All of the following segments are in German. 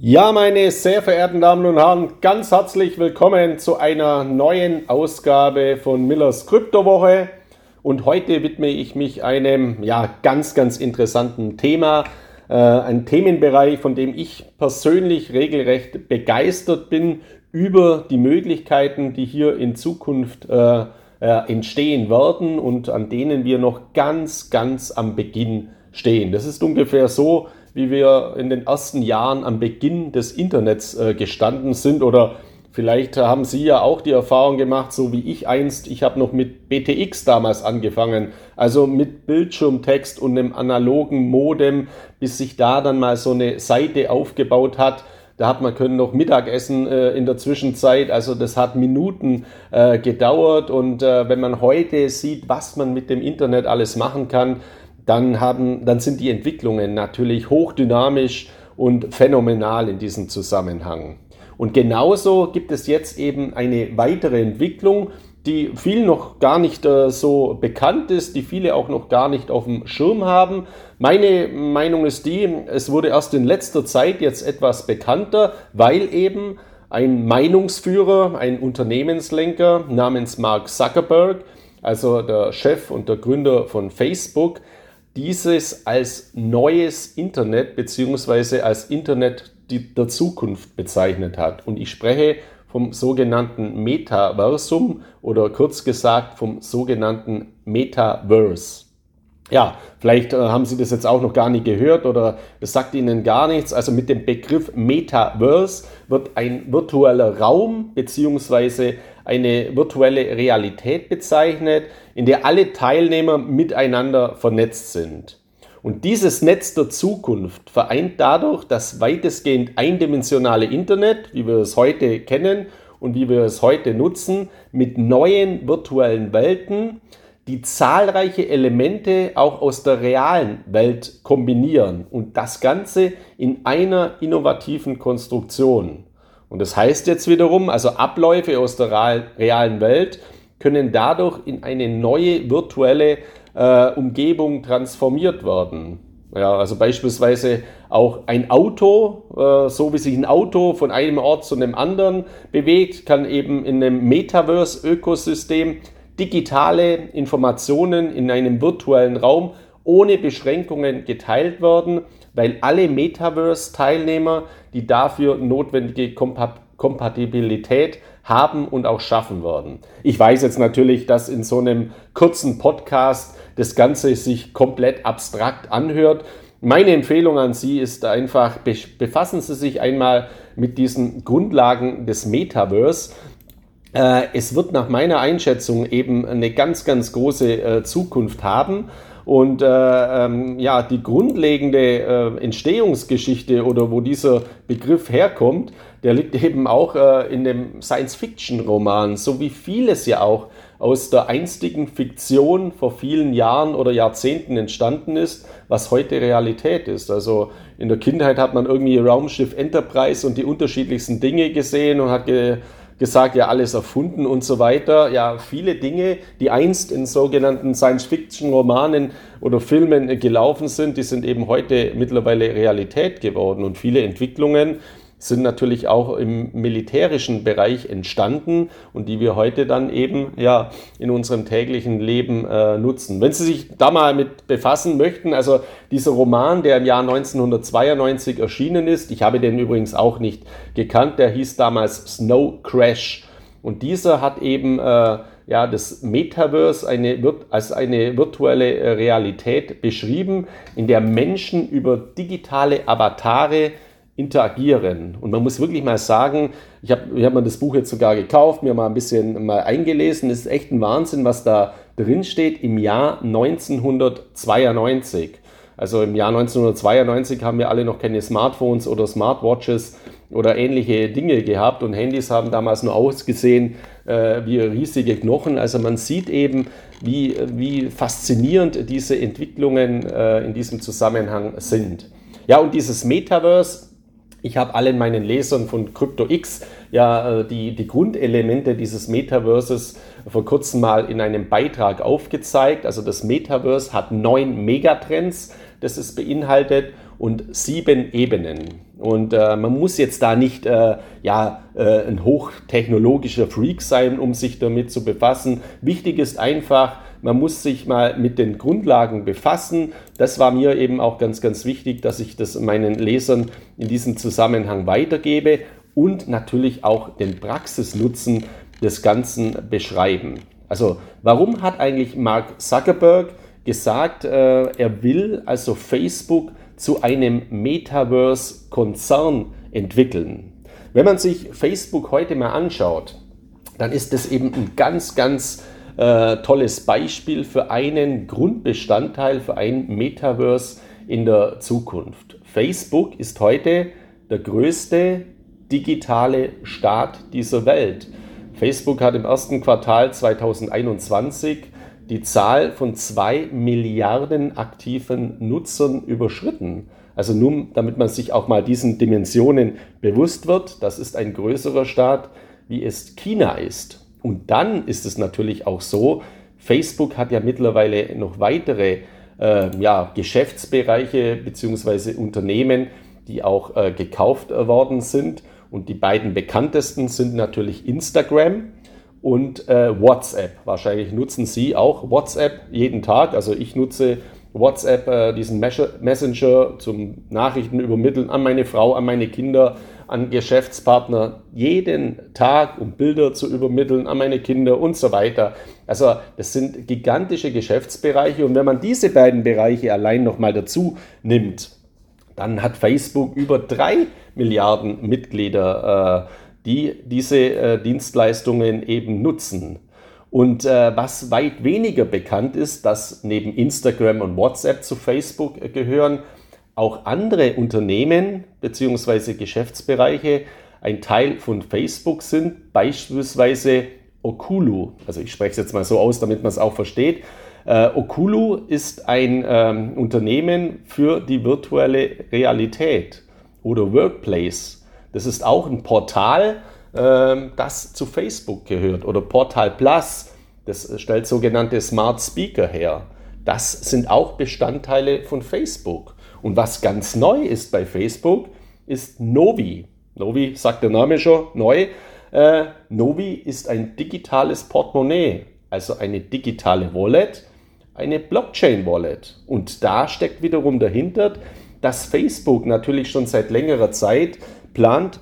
Ja, meine sehr verehrten Damen und Herren, ganz herzlich willkommen zu einer neuen Ausgabe von Millers Kryptowoche. Und heute widme ich mich einem ja, ganz, ganz interessanten Thema, äh, ein Themenbereich, von dem ich persönlich regelrecht begeistert bin über die Möglichkeiten, die hier in Zukunft äh, äh, entstehen werden und an denen wir noch ganz, ganz am Beginn stehen. Das ist ungefähr so, wie wir in den ersten Jahren am Beginn des Internets äh, gestanden sind oder Vielleicht haben Sie ja auch die Erfahrung gemacht, so wie ich einst. Ich habe noch mit BTX damals angefangen, also mit Bildschirmtext und einem analogen Modem, bis sich da dann mal so eine Seite aufgebaut hat. Da hat man können noch Mittagessen äh, in der Zwischenzeit. Also das hat Minuten äh, gedauert. Und äh, wenn man heute sieht, was man mit dem Internet alles machen kann, dann, haben, dann sind die Entwicklungen natürlich hochdynamisch und phänomenal in diesem Zusammenhang. Und genauso gibt es jetzt eben eine weitere Entwicklung, die vielen noch gar nicht äh, so bekannt ist, die viele auch noch gar nicht auf dem Schirm haben. Meine Meinung ist die, es wurde erst in letzter Zeit jetzt etwas bekannter, weil eben ein Meinungsführer, ein Unternehmenslenker namens Mark Zuckerberg, also der Chef und der Gründer von Facebook, dieses als neues Internet beziehungsweise als Internet der Zukunft bezeichnet hat. Und ich spreche vom sogenannten Metaversum oder kurz gesagt vom sogenannten Metaverse. Ja, vielleicht äh, haben Sie das jetzt auch noch gar nicht gehört oder es sagt Ihnen gar nichts. Also mit dem Begriff Metaverse wird ein virtueller Raum beziehungsweise eine virtuelle Realität bezeichnet, in der alle Teilnehmer miteinander vernetzt sind. Und dieses Netz der Zukunft vereint dadurch das weitestgehend eindimensionale Internet, wie wir es heute kennen und wie wir es heute nutzen, mit neuen virtuellen Welten, die zahlreiche Elemente auch aus der realen Welt kombinieren und das Ganze in einer innovativen Konstruktion. Und das heißt jetzt wiederum, also Abläufe aus der realen Welt können dadurch in eine neue virtuelle äh, Umgebung transformiert werden. Ja, also beispielsweise auch ein Auto, äh, so wie sich ein Auto von einem Ort zu einem anderen bewegt, kann eben in einem Metaverse-Ökosystem digitale Informationen in einem virtuellen Raum ohne Beschränkungen geteilt werden, weil alle Metaverse-Teilnehmer die dafür notwendige Kompatibilität haben und auch schaffen werden. Ich weiß jetzt natürlich, dass in so einem kurzen Podcast das Ganze sich komplett abstrakt anhört. Meine Empfehlung an Sie ist einfach, befassen Sie sich einmal mit diesen Grundlagen des Metaverse. Äh, es wird nach meiner Einschätzung eben eine ganz, ganz große äh, Zukunft haben. Und äh, ähm, ja, die grundlegende äh, Entstehungsgeschichte oder wo dieser Begriff herkommt, der liegt eben auch äh, in dem Science-Fiction-Roman, so wie vieles ja auch aus der einstigen Fiktion vor vielen Jahren oder Jahrzehnten entstanden ist, was heute Realität ist. Also in der Kindheit hat man irgendwie Raumschiff Enterprise und die unterschiedlichsten Dinge gesehen und hat ge gesagt, ja, alles erfunden und so weiter. Ja, viele Dinge, die einst in sogenannten Science-Fiction-Romanen oder Filmen gelaufen sind, die sind eben heute mittlerweile Realität geworden und viele Entwicklungen, sind natürlich auch im militärischen Bereich entstanden und die wir heute dann eben ja in unserem täglichen Leben äh, nutzen. Wenn Sie sich da mal mit befassen möchten, also dieser Roman, der im Jahr 1992 erschienen ist, ich habe den übrigens auch nicht gekannt, der hieß damals Snow Crash und dieser hat eben äh, ja, das Metaverse eine, als eine virtuelle äh, Realität beschrieben, in der Menschen über digitale Avatare interagieren. Und man muss wirklich mal sagen, ich habe ich hab mir das Buch jetzt sogar gekauft, mir mal ein bisschen mal eingelesen. Es ist echt ein Wahnsinn, was da drin steht im Jahr 1992. Also im Jahr 1992 haben wir alle noch keine Smartphones oder Smartwatches oder ähnliche Dinge gehabt und Handys haben damals nur ausgesehen äh, wie riesige Knochen. Also man sieht eben, wie, wie faszinierend diese Entwicklungen äh, in diesem Zusammenhang sind. Ja, und dieses Metaverse, ich habe allen meinen Lesern von CryptoX ja äh, die, die Grundelemente dieses Metaverses vor kurzem mal in einem Beitrag aufgezeigt. Also das Metaverse hat neun Megatrends, das es beinhaltet. Und sieben Ebenen. Und äh, man muss jetzt da nicht äh, ja, äh, ein hochtechnologischer Freak sein, um sich damit zu befassen. Wichtig ist einfach, man muss sich mal mit den Grundlagen befassen. Das war mir eben auch ganz, ganz wichtig, dass ich das meinen Lesern in diesem Zusammenhang weitergebe und natürlich auch den Praxisnutzen des Ganzen beschreiben. Also warum hat eigentlich Mark Zuckerberg gesagt, äh, er will also Facebook zu einem Metaverse-Konzern entwickeln. Wenn man sich Facebook heute mal anschaut, dann ist das eben ein ganz, ganz äh, tolles Beispiel für einen Grundbestandteil für ein Metaverse in der Zukunft. Facebook ist heute der größte digitale Staat dieser Welt. Facebook hat im ersten Quartal 2021 die Zahl von zwei Milliarden aktiven Nutzern überschritten. Also nur damit man sich auch mal diesen Dimensionen bewusst wird, das ist ein größerer Staat, wie es China ist. Und dann ist es natürlich auch so, Facebook hat ja mittlerweile noch weitere äh, ja, Geschäftsbereiche bzw. Unternehmen, die auch äh, gekauft worden sind. Und die beiden bekanntesten sind natürlich Instagram und äh, WhatsApp. Wahrscheinlich nutzen Sie auch WhatsApp jeden Tag. Also ich nutze WhatsApp, äh, diesen Messenger zum Nachrichten übermitteln an meine Frau, an meine Kinder, an Geschäftspartner jeden Tag, um Bilder zu übermitteln an meine Kinder und so weiter. Also das sind gigantische Geschäftsbereiche und wenn man diese beiden Bereiche allein nochmal dazu nimmt, dann hat Facebook über drei Milliarden Mitglieder. Äh, die diese äh, Dienstleistungen eben nutzen. Und äh, was weit weniger bekannt ist, dass neben Instagram und WhatsApp zu Facebook äh, gehören, auch andere Unternehmen bzw. Geschäftsbereiche ein Teil von Facebook sind, beispielsweise Okulu. Also ich spreche es jetzt mal so aus, damit man es auch versteht. Äh, Okulu ist ein ähm, Unternehmen für die virtuelle Realität oder Workplace. Das ist auch ein Portal, ähm, das zu Facebook gehört. Oder Portal Plus, das stellt sogenannte Smart Speaker her. Das sind auch Bestandteile von Facebook. Und was ganz neu ist bei Facebook, ist Novi. Novi sagt der Name schon, neu. Äh, Novi ist ein digitales Portemonnaie, also eine digitale Wallet, eine Blockchain-Wallet. Und da steckt wiederum dahinter, dass Facebook natürlich schon seit längerer Zeit plant,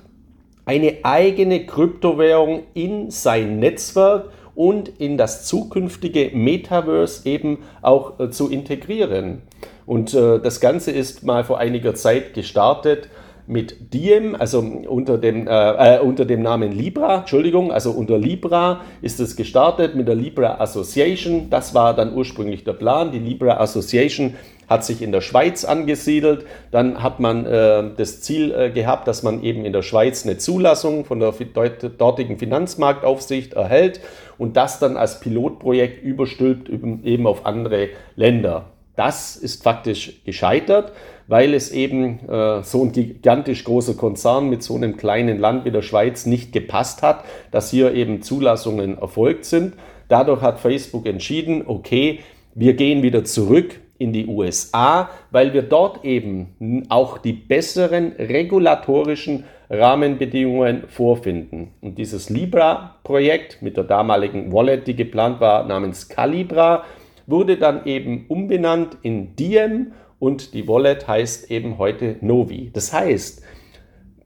eine eigene Kryptowährung in sein Netzwerk und in das zukünftige Metaverse eben auch äh, zu integrieren. Und äh, das Ganze ist mal vor einiger Zeit gestartet mit Diem, also unter dem, äh, äh, unter dem Namen Libra, Entschuldigung, also unter Libra ist es gestartet mit der Libra Association. Das war dann ursprünglich der Plan. Die Libra Association hat sich in der Schweiz angesiedelt. Dann hat man äh, das Ziel äh, gehabt, dass man eben in der Schweiz eine Zulassung von der dortigen Finanzmarktaufsicht erhält und das dann als Pilotprojekt überstülpt eben auf andere Länder. Das ist faktisch gescheitert weil es eben äh, so ein gigantisch großer Konzern mit so einem kleinen Land wie der Schweiz nicht gepasst hat, dass hier eben Zulassungen erfolgt sind. Dadurch hat Facebook entschieden, okay, wir gehen wieder zurück in die USA, weil wir dort eben auch die besseren regulatorischen Rahmenbedingungen vorfinden. Und dieses Libra-Projekt mit der damaligen Wallet, die geplant war, namens Calibra, wurde dann eben umbenannt in Diem und die Wallet heißt eben heute Novi. Das heißt,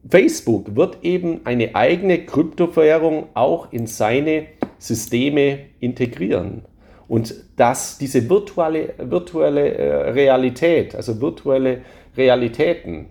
Facebook wird eben eine eigene Kryptowährung auch in seine Systeme integrieren. Und dass diese virtuelle, virtuelle äh, Realität, also virtuelle Realitäten,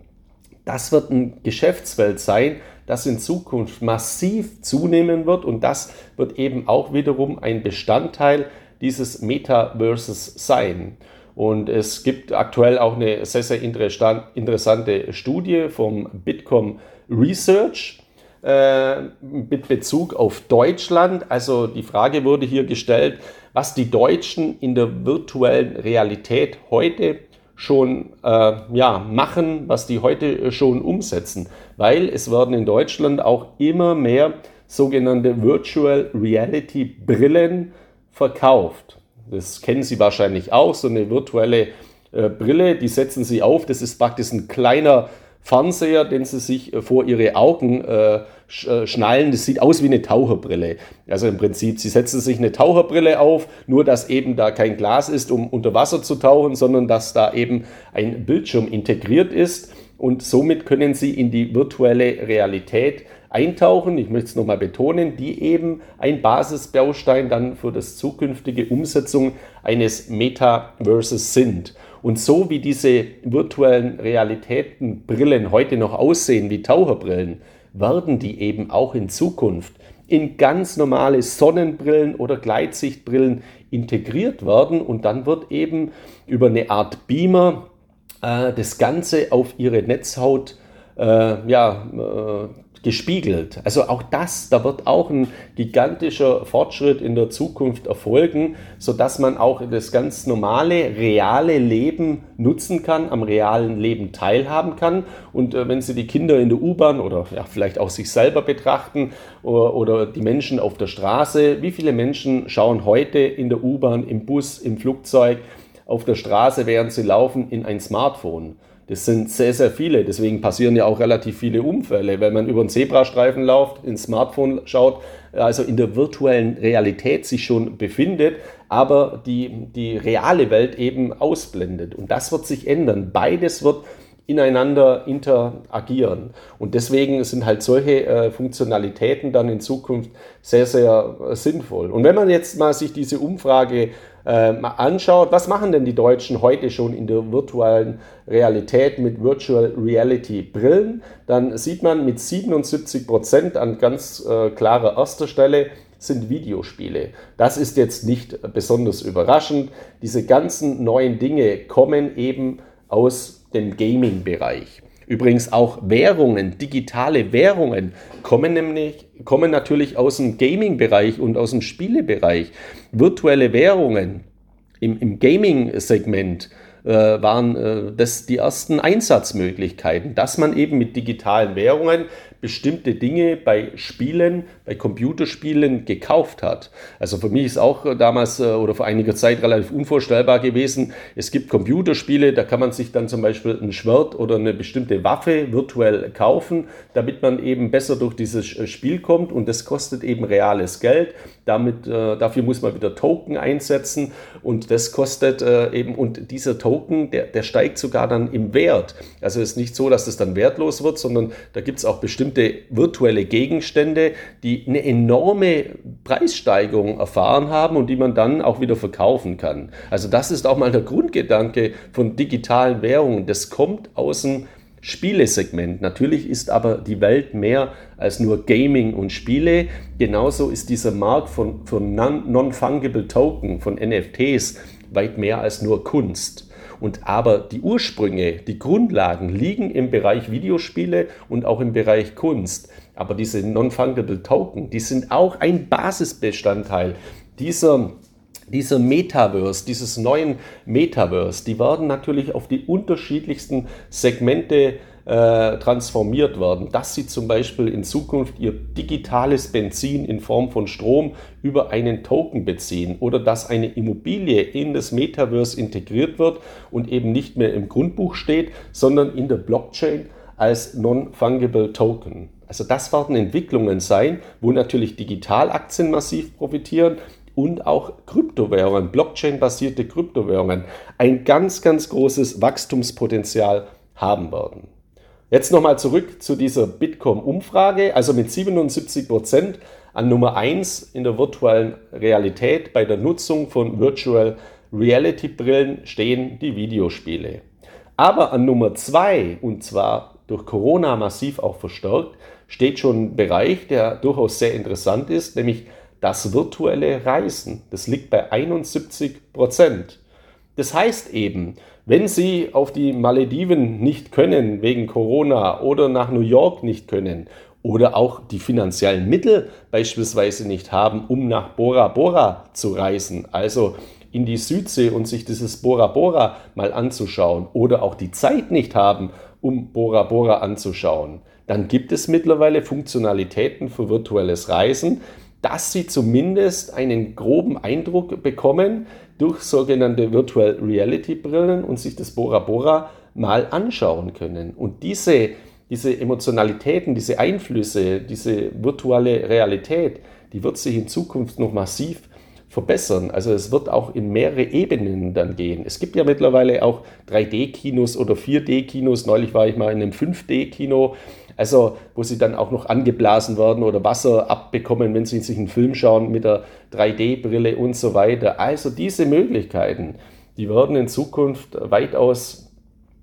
das wird ein Geschäftsfeld sein, das in Zukunft massiv zunehmen wird und das wird eben auch wiederum ein Bestandteil dieses Metaverses sein. Und es gibt aktuell auch eine sehr, sehr interessante Studie vom Bitkom Research mit Bezug auf Deutschland. Also die Frage wurde hier gestellt, was die Deutschen in der virtuellen Realität heute schon äh, ja, machen, was die heute schon umsetzen. Weil es werden in Deutschland auch immer mehr sogenannte Virtual Reality Brillen verkauft. Das kennen Sie wahrscheinlich auch, so eine virtuelle äh, Brille, die setzen Sie auf. Das ist praktisch ein kleiner Fernseher, den Sie sich äh, vor Ihre Augen äh, schnallen. Das sieht aus wie eine Taucherbrille. Also im Prinzip, Sie setzen sich eine Taucherbrille auf, nur dass eben da kein Glas ist, um unter Wasser zu tauchen, sondern dass da eben ein Bildschirm integriert ist. Und somit können Sie in die virtuelle Realität eintauchen. Ich möchte es nochmal betonen, die eben ein Basisbaustein dann für das zukünftige Umsetzung eines Metaverses sind. Und so wie diese virtuellen Realitätenbrillen heute noch aussehen wie Taucherbrillen, werden die eben auch in Zukunft in ganz normale Sonnenbrillen oder Gleitsichtbrillen integriert werden. Und dann wird eben über eine Art Beamer äh, das Ganze auf ihre Netzhaut äh, ja, äh, gespiegelt. Also auch das, da wird auch ein gigantischer Fortschritt in der Zukunft erfolgen, sodass man auch das ganz normale, reale Leben nutzen kann, am realen Leben teilhaben kann. Und äh, wenn Sie die Kinder in der U-Bahn oder ja, vielleicht auch sich selber betrachten oder, oder die Menschen auf der Straße, wie viele Menschen schauen heute in der U-Bahn, im Bus, im Flugzeug, auf der Straße, während sie laufen, in ein Smartphone? Das sind sehr, sehr viele. Deswegen passieren ja auch relativ viele Unfälle, wenn man über einen Zebrastreifen läuft, ins Smartphone schaut, also in der virtuellen Realität sich schon befindet, aber die, die reale Welt eben ausblendet. Und das wird sich ändern. Beides wird ineinander interagieren. Und deswegen sind halt solche äh, Funktionalitäten dann in Zukunft sehr, sehr äh, sinnvoll. Und wenn man jetzt mal sich diese Umfrage äh, mal anschaut, was machen denn die Deutschen heute schon in der virtuellen Realität mit Virtual Reality Brillen, dann sieht man mit 77 Prozent an ganz äh, klarer erster Stelle sind Videospiele. Das ist jetzt nicht besonders überraschend. Diese ganzen neuen Dinge kommen eben aus dem Gaming-Bereich. Übrigens auch Währungen, digitale Währungen kommen nämlich kommen natürlich aus dem Gaming-Bereich und aus dem Spielebereich. Virtuelle Währungen im, im Gaming-Segment äh, waren äh, das die ersten Einsatzmöglichkeiten, dass man eben mit digitalen Währungen bestimmte Dinge bei Spielen, bei Computerspielen gekauft hat. Also für mich ist auch damals äh, oder vor einiger Zeit relativ unvorstellbar gewesen. Es gibt Computerspiele, da kann man sich dann zum Beispiel ein Schwert oder eine bestimmte Waffe virtuell kaufen, damit man eben besser durch dieses äh, Spiel kommt und das kostet eben reales Geld. Damit, äh, dafür muss man wieder Token einsetzen und das kostet äh, eben, und dieser Token, der, der steigt sogar dann im Wert. Also es ist nicht so, dass das dann wertlos wird, sondern da gibt es auch bestimmte bestimmte virtuelle Gegenstände, die eine enorme Preissteigerung erfahren haben und die man dann auch wieder verkaufen kann. Also das ist auch mal der Grundgedanke von digitalen Währungen. Das kommt aus dem Spielesegment. Natürlich ist aber die Welt mehr als nur Gaming und Spiele. Genauso ist dieser Markt von, von Non-Fungible Token, von NFTs, weit mehr als nur Kunst. Und aber die Ursprünge, die Grundlagen liegen im Bereich Videospiele und auch im Bereich Kunst. Aber diese Non-Fungible Token, die sind auch ein Basisbestandteil dieser dieser Metaverse, dieses neuen Metaverse, die werden natürlich auf die unterschiedlichsten Segmente äh, transformiert werden, dass sie zum Beispiel in Zukunft ihr digitales Benzin in Form von Strom über einen Token beziehen oder dass eine Immobilie in das Metaverse integriert wird und eben nicht mehr im Grundbuch steht, sondern in der Blockchain als Non-Fungible Token. Also das werden Entwicklungen sein, wo natürlich Digitalaktien massiv profitieren, und auch Kryptowährungen, Blockchain-basierte Kryptowährungen ein ganz, ganz großes Wachstumspotenzial haben werden. Jetzt nochmal zurück zu dieser Bitkom-Umfrage. Also mit 77 Prozent an Nummer 1 in der virtuellen Realität bei der Nutzung von Virtual Reality Brillen stehen die Videospiele. Aber an Nummer 2, und zwar durch Corona massiv auch verstärkt, steht schon ein Bereich, der durchaus sehr interessant ist, nämlich das virtuelle Reisen. Das liegt bei 71 Prozent. Das heißt eben, wenn Sie auf die Malediven nicht können wegen Corona oder nach New York nicht können oder auch die finanziellen Mittel beispielsweise nicht haben, um nach Bora Bora zu reisen, also in die Südsee und sich dieses Bora Bora mal anzuschauen oder auch die Zeit nicht haben, um Bora Bora anzuschauen, dann gibt es mittlerweile Funktionalitäten für virtuelles Reisen, dass sie zumindest einen groben Eindruck bekommen durch sogenannte Virtual Reality Brillen und sich das Bora Bora mal anschauen können. Und diese, diese Emotionalitäten, diese Einflüsse, diese virtuelle Realität, die wird sich in Zukunft noch massiv verbessern. Also es wird auch in mehrere Ebenen dann gehen. Es gibt ja mittlerweile auch 3D-Kinos oder 4D-Kinos. Neulich war ich mal in einem 5D-Kino. Also, wo sie dann auch noch angeblasen werden oder Wasser abbekommen, wenn sie sich einen Film schauen mit der 3D-Brille und so weiter. Also diese Möglichkeiten, die werden in Zukunft weitaus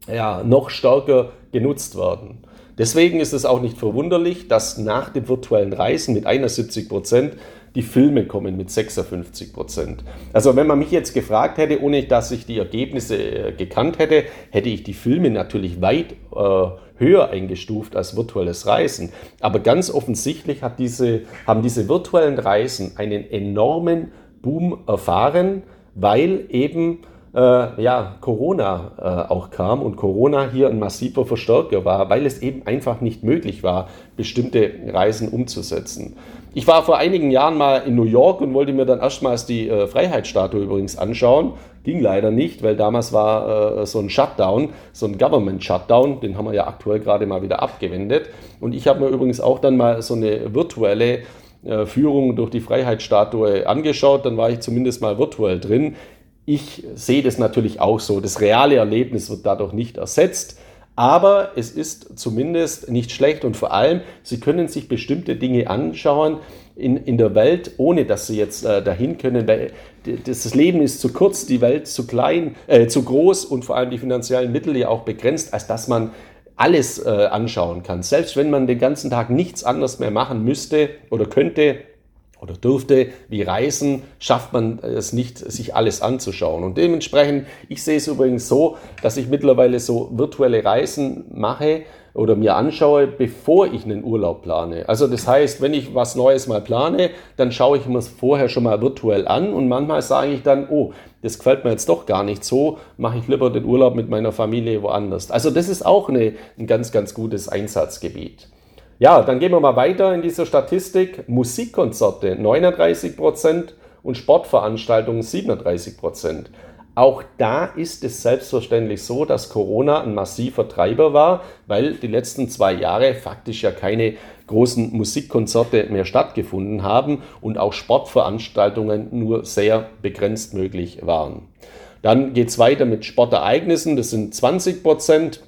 ja, noch stärker genutzt werden. Deswegen ist es auch nicht verwunderlich, dass nach dem virtuellen Reisen mit 71 Prozent die Filme kommen mit 56 Prozent. Also wenn man mich jetzt gefragt hätte, ohne dass ich die Ergebnisse äh, gekannt hätte, hätte ich die Filme natürlich weit äh, höher eingestuft als virtuelles Reisen. Aber ganz offensichtlich diese, haben diese virtuellen Reisen einen enormen Boom erfahren, weil eben äh, ja, Corona äh, auch kam und Corona hier ein massiver Verstärker war, weil es eben einfach nicht möglich war, bestimmte Reisen umzusetzen. Ich war vor einigen Jahren mal in New York und wollte mir dann erstmals die äh, Freiheitsstatue übrigens anschauen. Ging leider nicht, weil damals war äh, so ein Shutdown, so ein Government Shutdown, den haben wir ja aktuell gerade mal wieder abgewendet. Und ich habe mir übrigens auch dann mal so eine virtuelle äh, Führung durch die Freiheitsstatue angeschaut. Dann war ich zumindest mal virtuell drin. Ich sehe das natürlich auch so. Das reale Erlebnis wird dadurch nicht ersetzt. Aber es ist zumindest nicht schlecht und vor allem, Sie können sich bestimmte Dinge anschauen in, in der Welt, ohne dass Sie jetzt äh, dahin können, weil das Leben ist zu kurz, die Welt zu klein, äh, zu groß und vor allem die finanziellen Mittel ja auch begrenzt, als dass man alles äh, anschauen kann. Selbst wenn man den ganzen Tag nichts anderes mehr machen müsste oder könnte, oder dürfte, wie Reisen, schafft man es nicht, sich alles anzuschauen. Und dementsprechend, ich sehe es übrigens so, dass ich mittlerweile so virtuelle Reisen mache oder mir anschaue, bevor ich einen Urlaub plane. Also das heißt, wenn ich was Neues mal plane, dann schaue ich mir es vorher schon mal virtuell an und manchmal sage ich dann, oh, das gefällt mir jetzt doch gar nicht so, mache ich lieber den Urlaub mit meiner Familie woanders. Also das ist auch eine, ein ganz, ganz gutes Einsatzgebiet. Ja, dann gehen wir mal weiter in dieser Statistik. Musikkonzerte 39 Prozent und Sportveranstaltungen 37 Prozent. Auch da ist es selbstverständlich so, dass Corona ein massiver Treiber war, weil die letzten zwei Jahre faktisch ja keine großen Musikkonzerte mehr stattgefunden haben und auch Sportveranstaltungen nur sehr begrenzt möglich waren. Dann geht es weiter mit Sportereignissen, das sind 20 Prozent.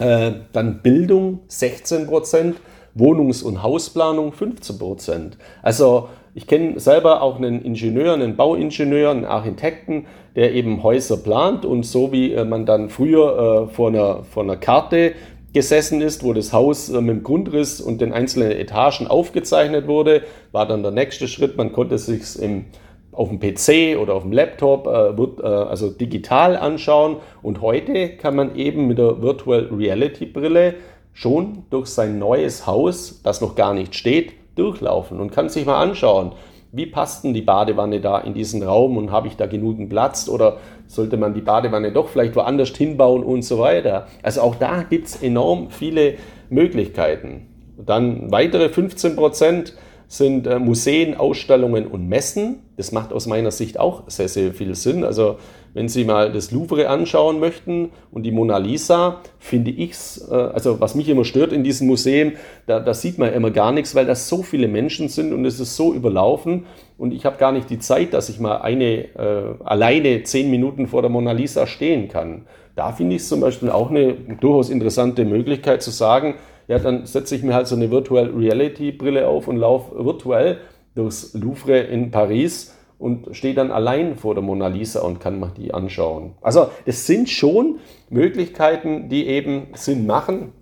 Äh, dann Bildung 16 Prozent Wohnungs- und Hausplanung 15 Prozent. Also ich kenne selber auch einen Ingenieur, einen Bauingenieur, einen Architekten, der eben Häuser plant und so wie äh, man dann früher äh, vor, einer, vor einer Karte gesessen ist, wo das Haus äh, mit dem Grundriss und den einzelnen Etagen aufgezeichnet wurde, war dann der nächste Schritt, man konnte sich im auf dem PC oder auf dem Laptop äh, wird, äh, also digital anschauen und heute kann man eben mit der Virtual Reality Brille schon durch sein neues Haus, das noch gar nicht steht, durchlaufen und kann sich mal anschauen, wie passt denn die Badewanne da in diesen Raum und habe ich da genügend Platz oder sollte man die Badewanne doch vielleicht woanders hinbauen und so weiter. Also auch da gibt es enorm viele Möglichkeiten. Dann weitere 15 Prozent sind äh, Museen, Ausstellungen und Messen. Das macht aus meiner Sicht auch sehr, sehr viel Sinn. Also wenn Sie mal das Louvre anschauen möchten und die Mona Lisa, finde ich es, äh, also was mich immer stört in diesem Museum, da, da sieht man immer gar nichts, weil da so viele Menschen sind und es ist so überlaufen und ich habe gar nicht die Zeit, dass ich mal eine äh, alleine zehn Minuten vor der Mona Lisa stehen kann. Da finde ich es zum Beispiel auch eine durchaus interessante Möglichkeit zu sagen, ja, dann setze ich mir halt so eine Virtual Reality Brille auf und laufe virtuell durchs Louvre in Paris und stehe dann allein vor der Mona Lisa und kann mir die anschauen. Also das sind schon Möglichkeiten, die eben Sinn machen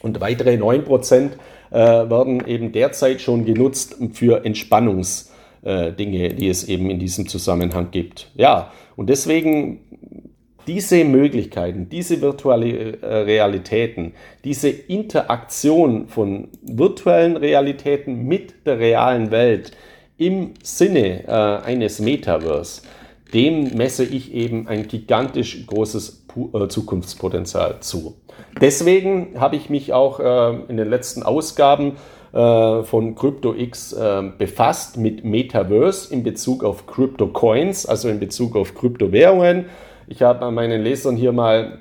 und weitere 9% äh, werden eben derzeit schon genutzt für Entspannungsdinge, äh, die es eben in diesem Zusammenhang gibt. Ja, und deswegen diese Möglichkeiten, diese virtuelle äh, Realitäten, diese Interaktion von virtuellen Realitäten mit der realen Welt im Sinne äh, eines Metaverse, dem messe ich eben ein gigantisch großes äh, Zukunftspotenzial zu. Deswegen habe ich mich auch äh, in den letzten Ausgaben äh, von CryptoX äh, befasst mit Metaverse in Bezug auf Crypto Coins, also in Bezug auf Kryptowährungen. Ich habe meinen Lesern hier mal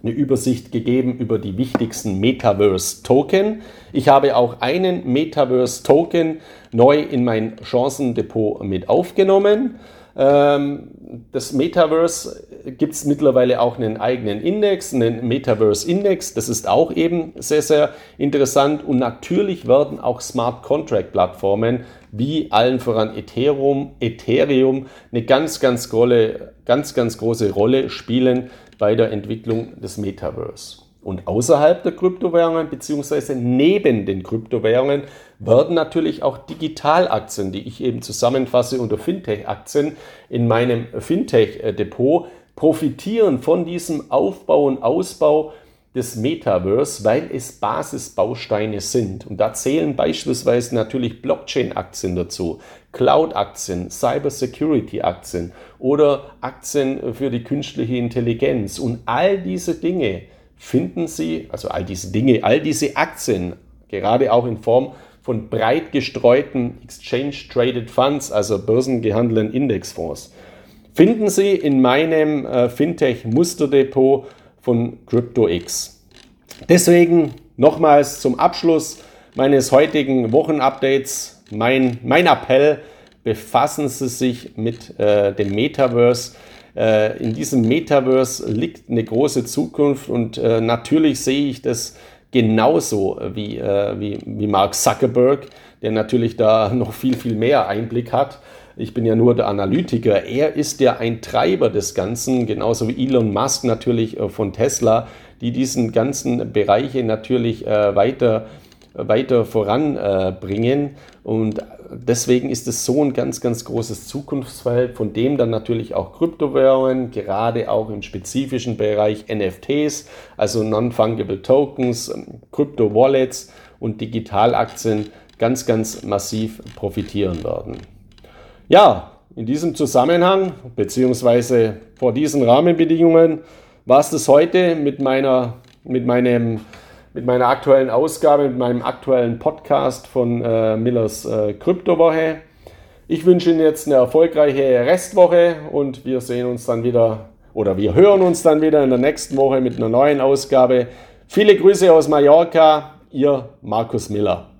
eine Übersicht gegeben über die wichtigsten Metaverse-Token. Ich habe auch einen Metaverse-Token neu in mein Chancendepot mit aufgenommen. Ähm, das Metaverse gibt es mittlerweile auch einen eigenen Index, einen Metaverse-Index. Das ist auch eben sehr, sehr interessant. Und natürlich werden auch Smart Contract-Plattformen wie allen voran Ethereum, Ethereum eine ganz, ganz, Rolle, ganz, ganz große Rolle spielen bei der Entwicklung des Metaverse. Und außerhalb der Kryptowährungen beziehungsweise neben den Kryptowährungen werden natürlich auch Digitalaktien, die ich eben zusammenfasse unter Fintech-Aktien in meinem Fintech-Depot, profitieren von diesem Aufbau und Ausbau des Metaverse, weil es Basisbausteine sind. Und da zählen beispielsweise natürlich Blockchain-Aktien dazu, Cloud-Aktien, Cybersecurity-Aktien oder Aktien für die künstliche Intelligenz. Und all diese Dinge finden Sie, also all diese Dinge, all diese Aktien, gerade auch in Form von breit gestreuten Exchange-Traded Funds, also börsengehandelten Indexfonds, finden Sie in meinem äh, Fintech-Musterdepot von CryptoX. Deswegen nochmals zum Abschluss meines heutigen Wochenupdates mein, mein Appell, befassen Sie sich mit äh, dem Metaverse äh, in diesem Metaverse liegt eine große Zukunft und äh, natürlich sehe ich das genauso wie, äh, wie, wie Mark Zuckerberg, der natürlich da noch viel, viel mehr Einblick hat. Ich bin ja nur der Analytiker. Er ist ja ein Treiber des Ganzen, genauso wie Elon Musk natürlich von Tesla, die diesen ganzen Bereiche natürlich weiter weiter voranbringen. Und deswegen ist es so ein ganz, ganz großes Zukunftsfeld, von dem dann natürlich auch Kryptowährungen, gerade auch im spezifischen Bereich NFTs, also Non-Fungible Tokens, Krypto-Wallets und Digitalaktien ganz, ganz massiv profitieren werden. Ja, in diesem Zusammenhang, beziehungsweise vor diesen Rahmenbedingungen, war es das heute mit, meiner, mit meinem mit meiner aktuellen Ausgabe, mit meinem aktuellen Podcast von äh, Millers äh, Kryptowoche. Ich wünsche Ihnen jetzt eine erfolgreiche Restwoche und wir sehen uns dann wieder oder wir hören uns dann wieder in der nächsten Woche mit einer neuen Ausgabe. Viele Grüße aus Mallorca, Ihr Markus Miller.